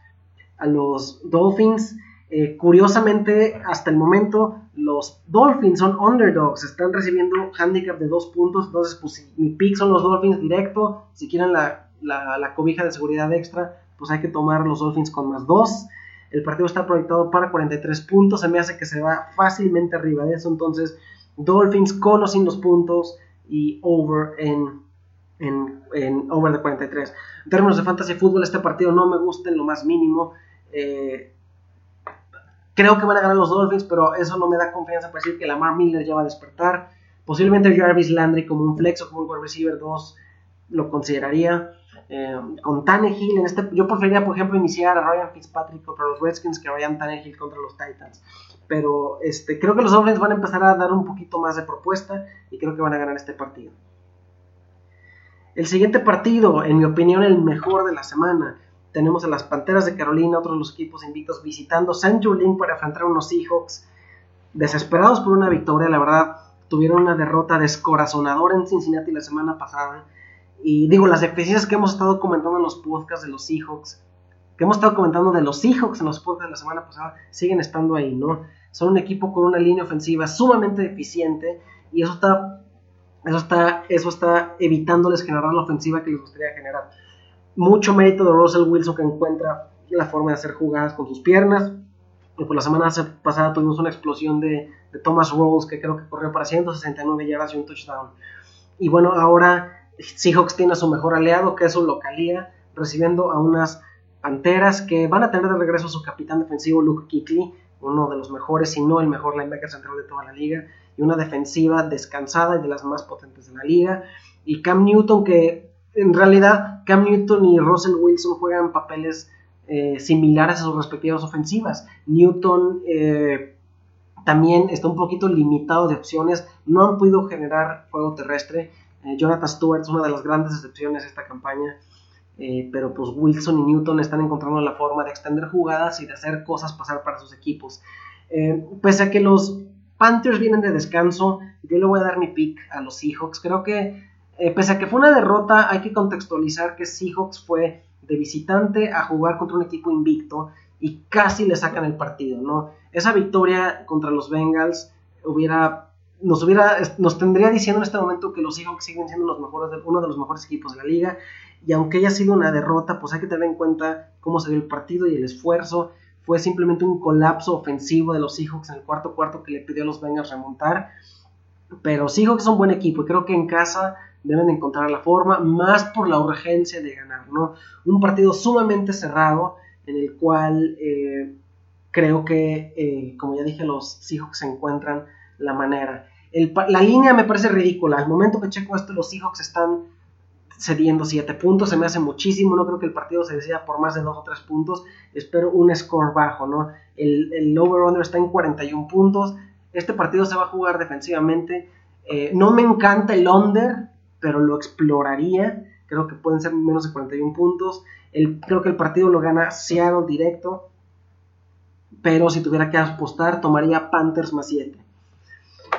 a los Dolphins. Eh, curiosamente, hasta el momento, los Dolphins son underdogs, están recibiendo handicap de dos puntos. Entonces, pues mi pick son los Dolphins directo. Si quieren la, la cobija de seguridad extra, pues hay que tomar los Dolphins con más dos. El partido está proyectado para 43 puntos. Se me hace que se va fácilmente arriba de eso. Entonces, Dolphins con o sin los puntos y over en, en, over de 43. En términos de fantasy fútbol, este partido no me gusta en lo más mínimo. Eh, creo que van a ganar los Dolphins, pero eso no me da confianza para decir que Lamar Miller ya va a despertar. Posiblemente Jarvis Landry como un flex o como un wide receiver 2 lo consideraría. Eh, con Tannehill en este, yo preferiría por ejemplo iniciar a Ryan Fitzpatrick contra los Redskins que Ryan Tannehill contra los Titans pero este, creo que los Dolphins van a empezar a dar un poquito más de propuesta y creo que van a ganar este partido el siguiente partido en mi opinión el mejor de la semana tenemos a las Panteras de Carolina, otros los equipos invictos, visitando San Julien para enfrentar a unos Seahawks desesperados por una victoria. La verdad, tuvieron una derrota descorazonadora en Cincinnati la semana pasada. Y digo, las deficiencias que hemos estado comentando en los podcasts de los Seahawks, que hemos estado comentando de los Seahawks en los podcasts de la semana pasada, siguen estando ahí, ¿no? Son un equipo con una línea ofensiva sumamente deficiente y eso está, eso está, eso está evitándoles generar la ofensiva que les gustaría generar. Mucho mérito de Russell Wilson que encuentra la forma de hacer jugadas con sus piernas. Y por la semana pasada tuvimos una explosión de, de Thomas Rolls que creo que corrió para 169 yardas y un touchdown. Y bueno, ahora Seahawks tiene a su mejor aliado, que es su localía, recibiendo a unas Panteras que van a tener de regreso a su capitán defensivo Luke Kuechly, uno de los mejores, si no el mejor linebacker central de toda la liga, y una defensiva descansada y de las más potentes de la liga. Y Cam Newton, que en realidad Cam Newton y Russell Wilson juegan papeles eh, similares a sus respectivas ofensivas. Newton eh, también está un poquito limitado de opciones, no han podido generar juego terrestre. Eh, Jonathan Stewart es una de las grandes excepciones de esta campaña. Eh, pero pues Wilson y Newton están encontrando la forma de extender jugadas y de hacer cosas pasar para sus equipos. Eh, pese a que los Panthers vienen de descanso, yo le voy a dar mi pick a los Seahawks. Creo que, pese a que fue una derrota, hay que contextualizar que Seahawks fue de visitante a jugar contra un equipo invicto y casi le sacan el partido, ¿no? Esa victoria contra los Bengals hubiera nos, hubiera, nos tendría diciendo en este momento que los Seahawks siguen siendo los mejores, uno de los mejores equipos de la liga. Y aunque haya sido una derrota, pues hay que tener en cuenta cómo se dio el partido y el esfuerzo. Fue simplemente un colapso ofensivo de los Seahawks en el cuarto cuarto que le pidió a los Bengals remontar. Pero Seahawks es un buen equipo y creo que en casa deben encontrar la forma, más por la urgencia de ganar, ¿no? Un partido sumamente cerrado en el cual eh, creo que, eh, como ya dije, los Seahawks se encuentran la manera. la línea me parece ridícula. Al momento que checo esto, los Seahawks están cediendo 7 puntos. Se me hace muchísimo. No creo que el partido se decida por más de 2 o 3 puntos. Espero un score bajo, ¿no? El, el over-under está en 41 puntos. Este partido se va a jugar defensivamente. Eh, no me encanta el under, pero lo exploraría. Creo que pueden ser menos de 41 puntos. Creo que el partido lo gana Seattle directo. Pero si tuviera que apostar, tomaría Panthers más 7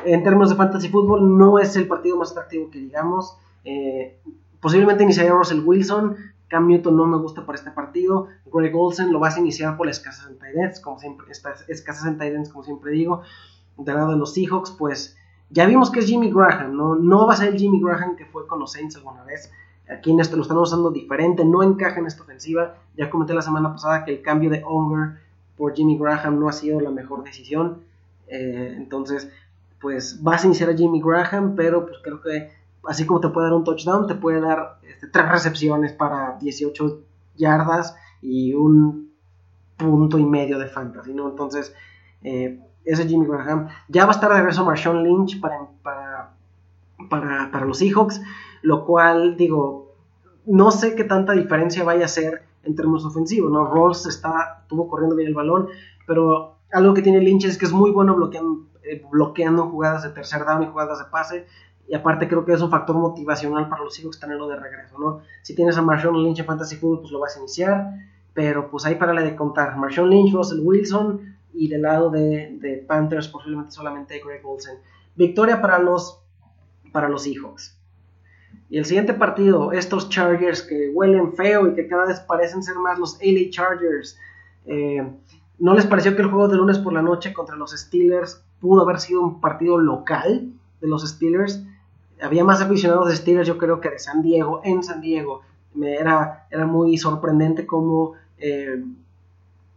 en términos de fantasy fútbol no es el partido más atractivo que digamos. Eh, posiblemente iniciaría Russell Wilson. Cam Newton no me gusta para este partido. Greg Olsen lo vas a iniciar por la escasez en como siempre, escasez en como siempre digo. Del lado de los Seahawks, pues ya vimos que es Jimmy Graham, ¿no? No va a ser el Jimmy Graham que fue con los Saints alguna vez. Aquí en este lo están usando diferente, no encaja en esta ofensiva. Ya comenté la semana pasada que el cambio de Unger por Jimmy Graham no ha sido la mejor decisión. Eh, entonces, pues vas a iniciar a Jimmy Graham, pero pues creo que así como te puede dar un touchdown, te puede dar este, tres recepciones para 18 yardas y un punto y medio de fantasy, ¿no? Entonces, eh, ese Jimmy Graham. Ya va a estar de regreso Marshawn Lynch para, para, para, para, los Seahawks, lo cual, digo, no sé qué tanta diferencia vaya a ser en términos ofensivos, ¿no? Rolls está, estuvo corriendo bien el balón, pero algo que tiene Lynch es que es muy bueno bloqueando eh, bloqueando jugadas de tercer down y jugadas de pase. Y aparte creo que es un factor motivacional para los Seahawks tenerlo de regreso, ¿no? Si tienes a Marshawn Lynch en Fantasy Football, pues lo vas a iniciar. Pero pues ahí para la de contar. Marshawn Lynch, Russell Wilson y del lado de, Panthers posiblemente solamente Greg Olsen. Victoria para los, para los Seahawks. Y el siguiente partido, estos Chargers que huelen feo y que cada vez parecen ser más los LA Chargers. Eh, ¿No les pareció que el juego de lunes por la noche contra los Steelers pudo haber sido un partido local de los Steelers. Había más aficionados de Steelers, yo creo, que de San Diego, en San Diego. Me era, era muy sorprendente cómo eh,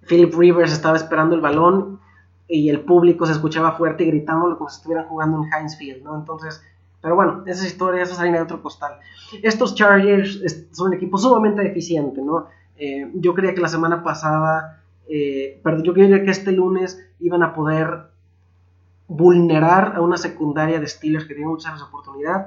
Philip Rivers estaba esperando el balón y el público se escuchaba fuerte y gritándolo como si estuvieran jugando en Heinz Field, ¿no? Entonces, pero bueno, esa historia, esa es harina de otro costal. Estos Chargers son un equipo sumamente deficiente, ¿no? Eh, yo creía que la semana pasada, eh, perdón, yo creía que este lunes iban a poder vulnerar a una secundaria de Steelers que tiene muchas oportunidades.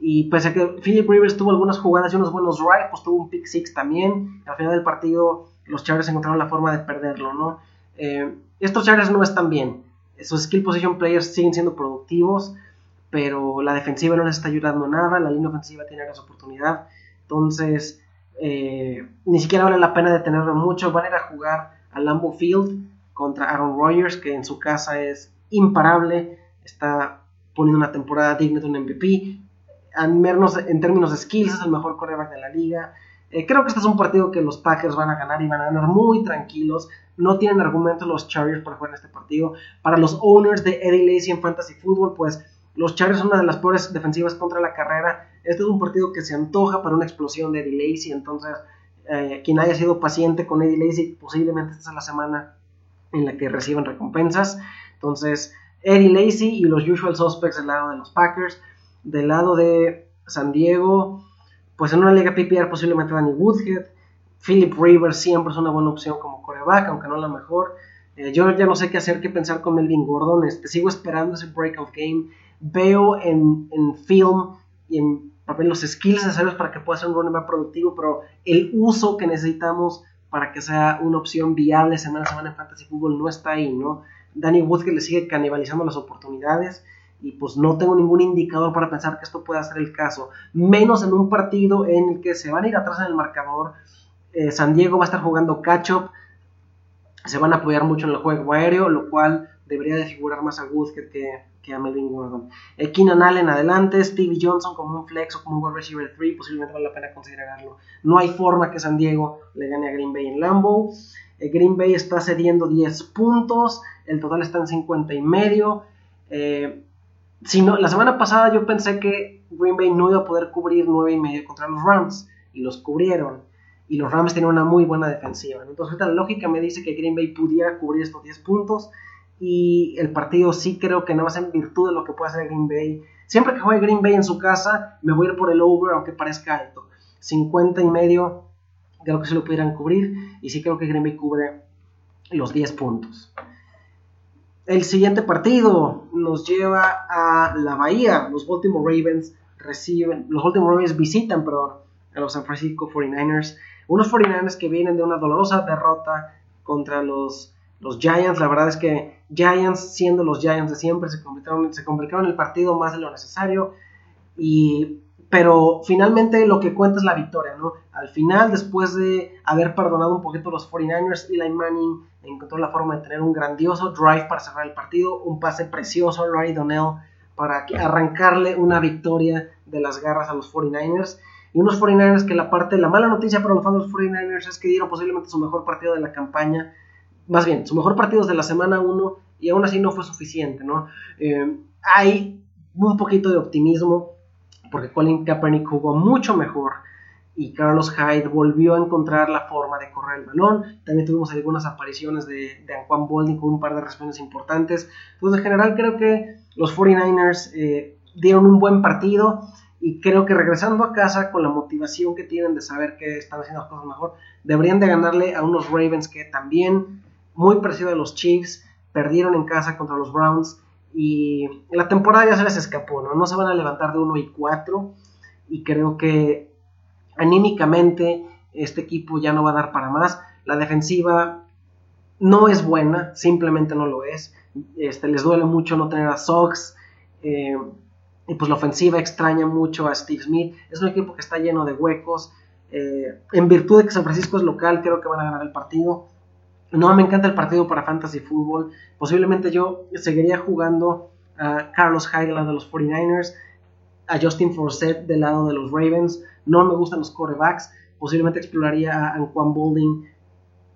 Y pese a que Philip Rivers tuvo algunas jugadas y unos buenos drives, pues tuvo un pick six también. Al final del partido, los Chargers encontraron la forma de perderlo, ¿no? Eh, estos Chargers no están bien. Sus skill position players siguen siendo productivos, pero la defensiva no les está ayudando nada. La línea ofensiva tiene esa oportunidad. Entonces, eh, ni siquiera vale la pena detenerlo mucho. Van a ir a jugar a Lambeau Field contra Aaron Rodgers, que en su casa es imparable, está poniendo una temporada digna de un MVP. En, términos de skills, es el mejor quarterback de la liga. Eh, creo que este es un partido que los Packers van a ganar y van a ganar muy tranquilos. No tienen argumentos los Chargers para jugar en este partido. Para los owners de Eddie Lacy en Fantasy Football, pues los Chargers son una de las peores defensivas contra la carrera. Este es un partido que se antoja para una explosión de Eddie Lacy. Entonces, eh, quien haya sido paciente con Eddie Lacy, posiblemente esta es la semana en la que reciban recompensas. Entonces, Eddie Lacy y los usual suspects del lado de los Packers. Del lado de San Diego, pues en una liga PPR posiblemente Danny Woodhead. Philip Rivers siempre es una buena opción como coreback, aunque no la mejor. Eh, yo ya no sé qué hacer, qué pensar con Melvin Gordon. Este, sigo esperando ese breakout game. Veo en, en film y en papel los skills necesarios para que pueda ser un running más productivo, pero el uso que necesitamos para que sea una opción viable semana a semana en Fantasy Football no está ahí, ¿no? Danny Woodhead le sigue canibalizando las oportunidades y pues no tengo ningún indicador para pensar que esto pueda ser el caso, menos en un partido en el que se van a ir atrás en el marcador, eh, San Diego va a estar jugando catch-up, se van a apoyar mucho en el juego aéreo, lo cual debería de figurar más a Woodhead que, que a Melvin Gordon. Eh, Keenan Allen adelante, Stevie Johnson como un flex o como un wide receiver 3, posiblemente vale la pena considerarlo. No hay forma que San Diego le gane a Green Bay en Lambeau. Eh, Green Bay está cediendo 10 puntos, el total está en 50 y medio. Eh, si no, la semana pasada yo pensé que Green Bay no iba a poder cubrir 9 y medio contra los Rams y los cubrieron. Y los Rams tienen una muy buena defensiva. Entonces, la lógica me dice que Green Bay pudiera cubrir estos 10 puntos y el partido sí creo que no va a ser en virtud de lo que puede hacer Green Bay. Siempre que juegue Green Bay en su casa, me voy a ir por el over, aunque parezca alto. 50 y medio, creo que se lo pudieran cubrir. Y sí creo que Green Bay cubre los 10 puntos. El siguiente partido nos lleva a la Bahía. Los Baltimore Ravens reciben, los Baltimore Ravens visitan, perdón, a los San Francisco 49ers. Unos 49ers que vienen de una dolorosa derrota contra los los Giants, la verdad es que Giants, siendo los Giants de siempre, se complicaron, se complicaron el partido más de lo necesario. Y, pero finalmente lo que cuenta es la victoria, ¿no? Al final, después de haber perdonado un poquito los 49ers, Eli Manning encontró la forma de tener un grandioso drive para cerrar el partido, un pase precioso a Larry Donnell para arrancarle una victoria de las garras a los 49ers. Y unos 49ers que la parte, la mala noticia para los fans de los 49ers es que dieron posiblemente su mejor partido de la campaña más bien, su mejor partido de la semana 1 y aún así no fue suficiente, ¿no? Eh, hay un poquito de optimismo porque Colin Kaepernick jugó mucho mejor y Carlos Hyde volvió a encontrar la forma de correr el balón. También tuvimos algunas apariciones de, de Anquan Bolding con un par de respondes importantes. Entonces, en general, creo que los 49ers eh, dieron un buen partido y creo que regresando a casa con la motivación que tienen de saber que están haciendo las cosas mejor, deberían de ganarle a unos Ravens que también muy parecido a los Chiefs, perdieron en casa contra los Browns y la temporada ya se les escapó, ¿no? No se van a levantar de 1 y 4 y creo que anímicamente este equipo ya no va a dar para más. La defensiva no es buena, simplemente no lo es. Este, les duele mucho no tener a Sox. Eh, y pues la ofensiva extraña mucho a Steve Smith. Es un equipo que está lleno de huecos. Eh, en virtud de que San Francisco es local, creo que van a ganar el partido. No me encanta el partido para Fantasy Football. Posiblemente yo seguiría jugando a Carlos Hyde de los 49ers, a Justin Forsett del lado de los Ravens. No me gustan los quarterbacks. Posiblemente exploraría a Anquan Bolding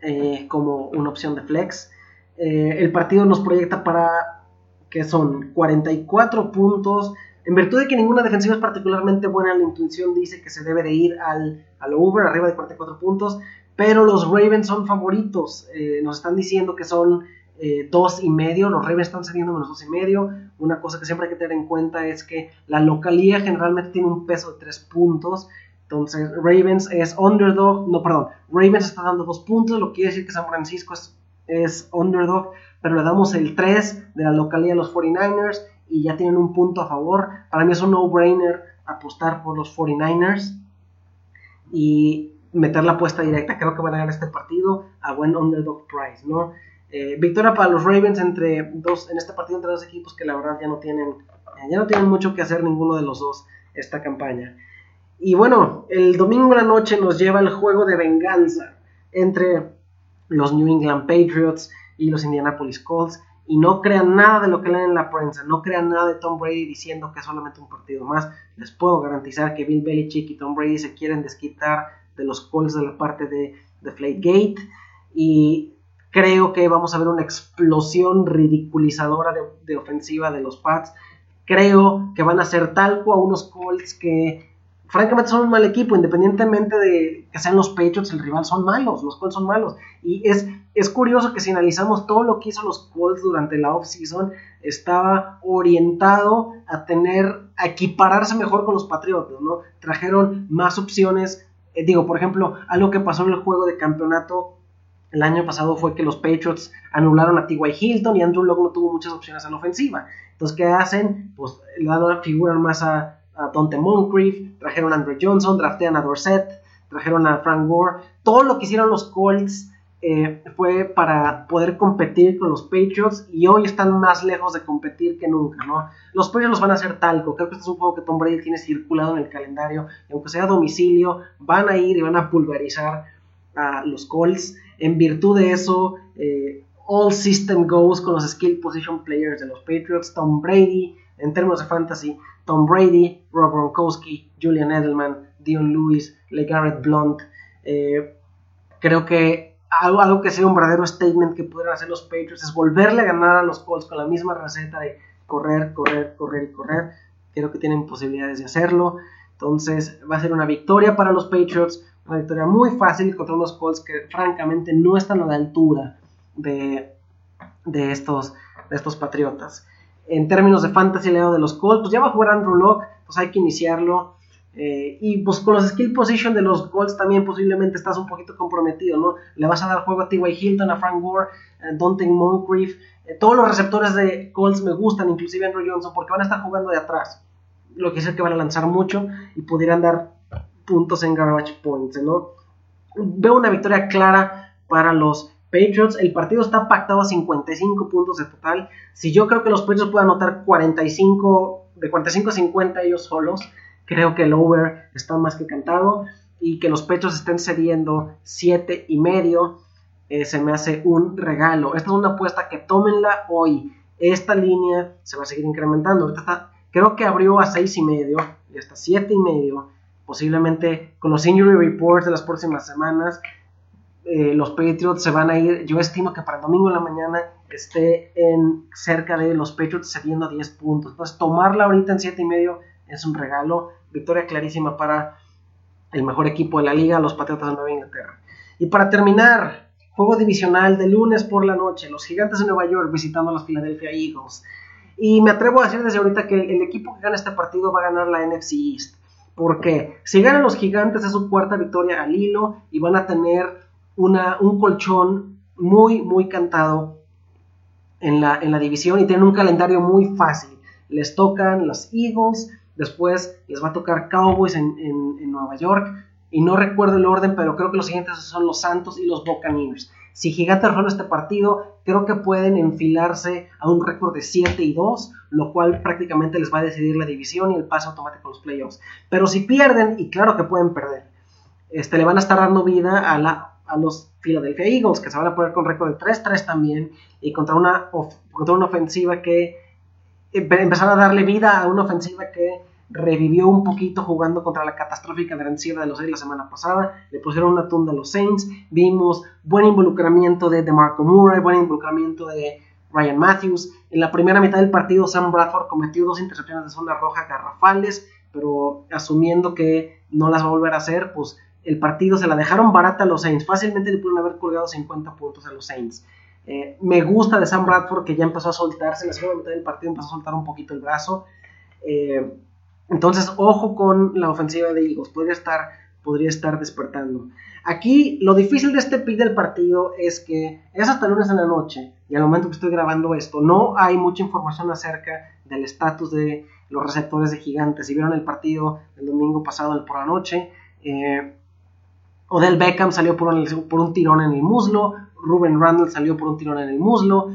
eh, como una opción de flex. Eh, el partido nos proyecta para que son 44 puntos. En virtud de que ninguna defensiva es particularmente buena, la intuición dice que se debe de ir al, al over, arriba de 44 puntos pero los Ravens son favoritos. Eh, nos están diciendo que son eh, dos y medio. Los Ravens están cediendo menos dos y medio. Una cosa que siempre hay que tener en cuenta es que la localía generalmente tiene un peso de tres puntos. Entonces, Ravens es underdog. No, perdón. Ravens está dando dos puntos. Lo que quiere decir que San Francisco es, underdog. Pero le damos el 3 de la localía a los 49ers. Y ya tienen un punto a favor. Para mí es un no-brainer apostar por los 49ers. Y meter la apuesta directa. Creo que van a ganar este partido a buen underdog price, ¿no? Eh, victoria para los Ravens entre dos, en este partido entre dos equipos que la verdad ya no tienen, ya no tienen mucho que hacer ninguno de los dos esta campaña. Y bueno, el domingo en la noche nos lleva el juego de venganza entre los New England Patriots y los Indianapolis Colts. Y no crean nada de lo que leen en la prensa, no crean nada de Tom Brady diciendo que es solamente un partido más. Les puedo garantizar que Bill Belichick y Tom Brady se quieren desquitar de los Colts de la parte de, de Gate Y creo que vamos a ver una explosión ridiculizadora de, de ofensiva de los Pats. Creo que van a ser talco a unos Colts que francamente son un mal equipo, independientemente de que sean los Patriots, el rival son malos, los Colts son malos. Y es, es curioso que si analizamos todo lo que hizo los Colts durante la offseason, estaba orientado a tener, a equipararse mejor con los Patriots, ¿no? Trajeron más opciones. Eh, digo, por ejemplo, algo que pasó en el juego de campeonato el año pasado fue que los Patriots anularon a T.Y. Hilton y Andrew Locke no tuvo muchas opciones en la ofensiva. Entonces, ¿qué hacen? Pues le dan figuran más a, a Dante Moncrief, trajeron a Andrew Johnson, draftean a Dorset, trajeron a Frank Gore. Todo lo que hicieron los Colts fue para poder competir con los Patriots y hoy están más lejos de competir que nunca, ¿no? Los Patriots los van a hacer talco. Creo que este es un juego que Tom Brady tiene circulado en el calendario. Y aunque sea a domicilio, van a ir y van a pulverizar a los Colts. En virtud de eso, eh, all system goes con los skill position players de los Patriots. Tom Brady, en términos de fantasy, Tom Brady, Rob Gronkowski, Julian Edelman, Dion Lewis, LeGarrette Blunt. Eh, creo que algo, algo, que sea un verdadero statement que pudieran hacer los Patriots es volverle a ganar a los Colts con la misma receta de correr, correr, correr y correr. Creo que tienen posibilidades de hacerlo. Entonces va a ser una victoria para los Patriots, una victoria muy fácil contra unos Colts que francamente no están a la altura de, de, estos, de estos Patriotas en términos de fantasy leo de los Colts, pues ya va a jugar Andrew Locke, pues hay que iniciarlo. Eh, y pues con los skill position de los Colts también posiblemente estás un poquito comprometido, ¿no? Le vas a dar juego a T.Y. Hilton, a Frank Gore, a Dante Moncrief. Eh, todos los receptores de Colts me gustan, inclusive Andrew Johnson, porque van a estar jugando de atrás. Lo que es que van a lanzar mucho y pudieran dar puntos en garbage points, ¿no? Veo una victoria clara para los Patriots. El partido está pactado a 55 puntos de total. Si yo creo que los Patriots puedan anotar 45, de 45 a 50 ellos solos, creo que el over está más que cantado. Y que los Patriots estén cediendo 7 y medio, eh, se me hace un regalo. Esta es una apuesta que tómenla hoy. Esta línea se va a seguir incrementando. creo que abrió a 6 y medio y hasta 7 y medio. Posiblemente con los injury reports de las próximas semanas eh, los Patriots se van a ir, yo estimo que para el domingo en la mañana esté en cerca de los Patriots cediendo a 10 puntos. Entonces tomarla ahorita en 7 y medio es un regalo, victoria clarísima para el mejor equipo de la liga, los Patriotas de Nueva Inglaterra. Y para terminar, juego divisional de lunes por la noche, los Gigantes de Nueva York visitando a los Philadelphia Eagles. Y me atrevo a decir desde ahorita que el equipo que gana este partido va a ganar la NFC East. porque Si ganan los Gigantes es su cuarta victoria al hilo y van a tener un colchón muy, muy cantado en la, en la división y tienen un calendario muy fácil. Les tocan los Eagles, después les va a tocar Cowboys en, Nueva York, y no recuerdo el orden, pero creo que los siguientes son los Santos y los Buccaneers. Si Gigantes resuelve este partido, creo que pueden enfilarse a un récord de 7 y 2, lo cual prácticamente les va a decidir la división y el paso automático a los playoffs. Pero si pierden, y claro que pueden perder, este, le van a estar dando vida a la a los Philadelphia Eagles, que se van a poner con récord de 3-3 también, y contra una, contra una ofensiva que empezaron a darle vida a una ofensiva que revivió un poquito jugando contra la catastrófica defensiva de los Saints la semana pasada, le pusieron una tunda a los Saints, vimos buen involucramiento de DeMarco Murray, buen involucramiento de Ryan Matthews, en la primera mitad del partido Sam Bradford cometió dos intercepciones de zona roja garrafales, pero asumiendo que no las va a volver a hacer, pues el partido se la dejaron barata a los Saints. Fácilmente le pudieron haber colgado 50 puntos a los Saints. Eh, me gusta de Sam Bradford que ya empezó a soltarse. En la segunda mitad del partido empezó a soltar un poquito el brazo. Eh, entonces, ojo con la ofensiva de Eagles. Podría estar, podría estar despertando. Aquí, lo difícil de este pick del partido es que es hasta lunes en la noche. Y al momento que estoy grabando esto, no hay mucha información acerca del estatus de los receptores de gigantes. Si vieron el partido el domingo pasado por la noche, eh, Odell Beckham salió por un, por un tirón en el muslo, Ruben Randall salió por un tirón en el muslo.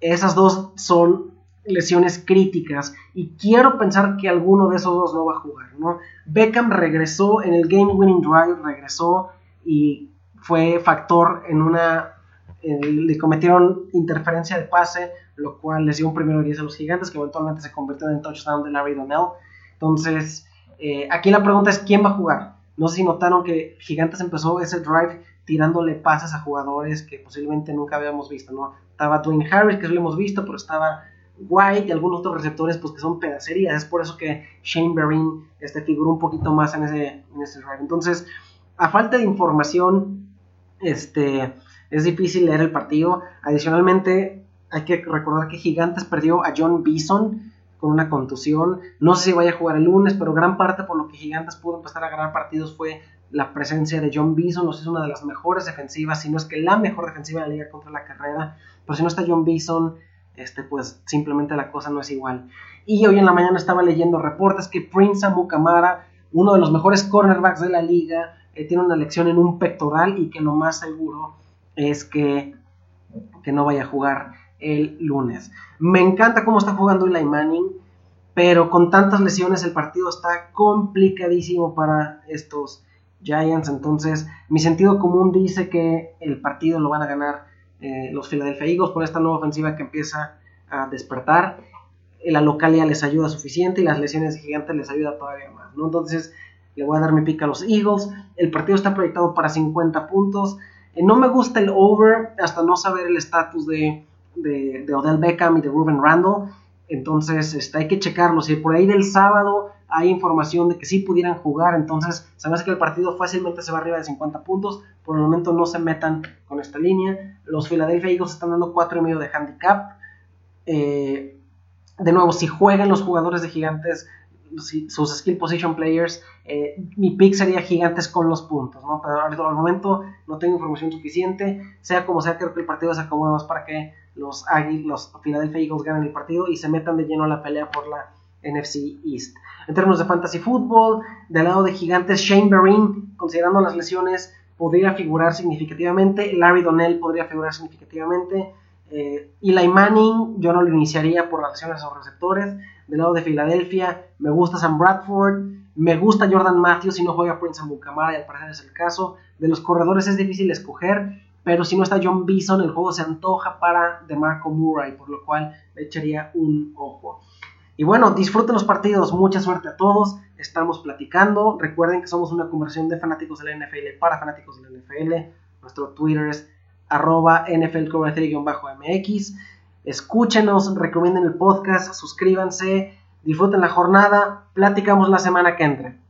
Esas dos son lesiones críticas y quiero pensar que alguno de esos dos no va a jugar, ¿no? Beckham regresó en el game winning drive, regresó y fue factor en una le cometieron interferencia de pase, lo cual les dio un primero 10 a los gigantes que eventualmente se convirtió en touchdown de Larry Donnell. Entonces, eh, aquí la pregunta es quién va a jugar. No sé si notaron que Gigantes empezó ese drive tirándole pases a jugadores que posiblemente nunca habíamos visto, ¿no? Estaba Dwayne Harris, que sí lo hemos visto, pero estaba White y algunos otros receptores pues que son pedacerías. Es por eso que Shane Vereen este, figuró un poquito más en ese, en ese drive. Entonces, a falta de información, este, es difícil leer el partido. Adicionalmente, hay que recordar que Gigantes perdió a John Bison con una contusión. No sé si vaya a jugar el lunes, pero gran parte por lo que Gigantes pudo empezar a ganar partidos fue la presencia de John Bison. Nos es una de las mejores defensivas, si no es que la mejor defensiva de la liga contra la carrera. Pero si no está John Bison, este, pues simplemente la cosa no es igual. Y hoy en la mañana estaba leyendo reportes que Prince Amukamara, uno de los mejores cornerbacks de la liga, eh, tiene una lección en un pectoral y que lo más seguro es que, que no vaya a jugar el lunes. Me encanta cómo está jugando Eli Manning, pero con tantas lesiones el partido está complicadísimo para estos Giants. Entonces, mi sentido común dice que el partido lo van a ganar eh, los Philadelphia Eagles por esta nueva ofensiva que empieza a despertar. La localidad les ayuda suficiente y las lesiones gigantes les ayuda todavía más. ¿no? Entonces, le voy a dar mi pica a los Eagles. El partido está proyectado para 50 puntos. Eh, no me gusta el over hasta no saber el estatus de, de, Odell Beckham y de Ruben Randall. Entonces este, hay que checarlo. Si por ahí del sábado hay información de que sí pudieran jugar, entonces se me hace que el partido fácilmente se va arriba de 50 puntos. Por el momento no se metan con esta línea. Los Philadelphia Eagles están dando 4,5 de handicap. Eh, de nuevo, si juegan los jugadores de gigantes, sus skill position players, eh, mi pick sería gigantes con los puntos, ¿no? Pero al momento no tengo información suficiente, sea como sea, creo que el partido se acomoda más para que los, Águilas, los Philadelphia Eagles ganen el partido y se metan de lleno a la pelea por la NFC East. En términos de fantasy football, del lado de gigantes, Shane Vereen, considerando las lesiones, podría figurar significativamente, Larry Donnell podría figurar significativamente, eh, Eli Manning, yo no lo iniciaría por las lesiones a los receptores, del lado de Filadelfia, me gusta Sam Bradford, me gusta Jordan Matthews si no juega Prince Amukamara, y al parecer es el caso. De los corredores es difícil escoger, pero si no está John Bison, el juego se antoja para DeMarco Murray, por lo cual le echaría un ojo. Y bueno, disfruten los partidos, mucha suerte a todos. Estamos platicando. Recuerden que somos una conversión de fanáticos de la NFL para fanáticos de la NFL. Nuestro Twitter es arroba mx Escúchenos, recomienden el podcast, suscríbanse, disfruten la jornada, platicamos la semana que entre.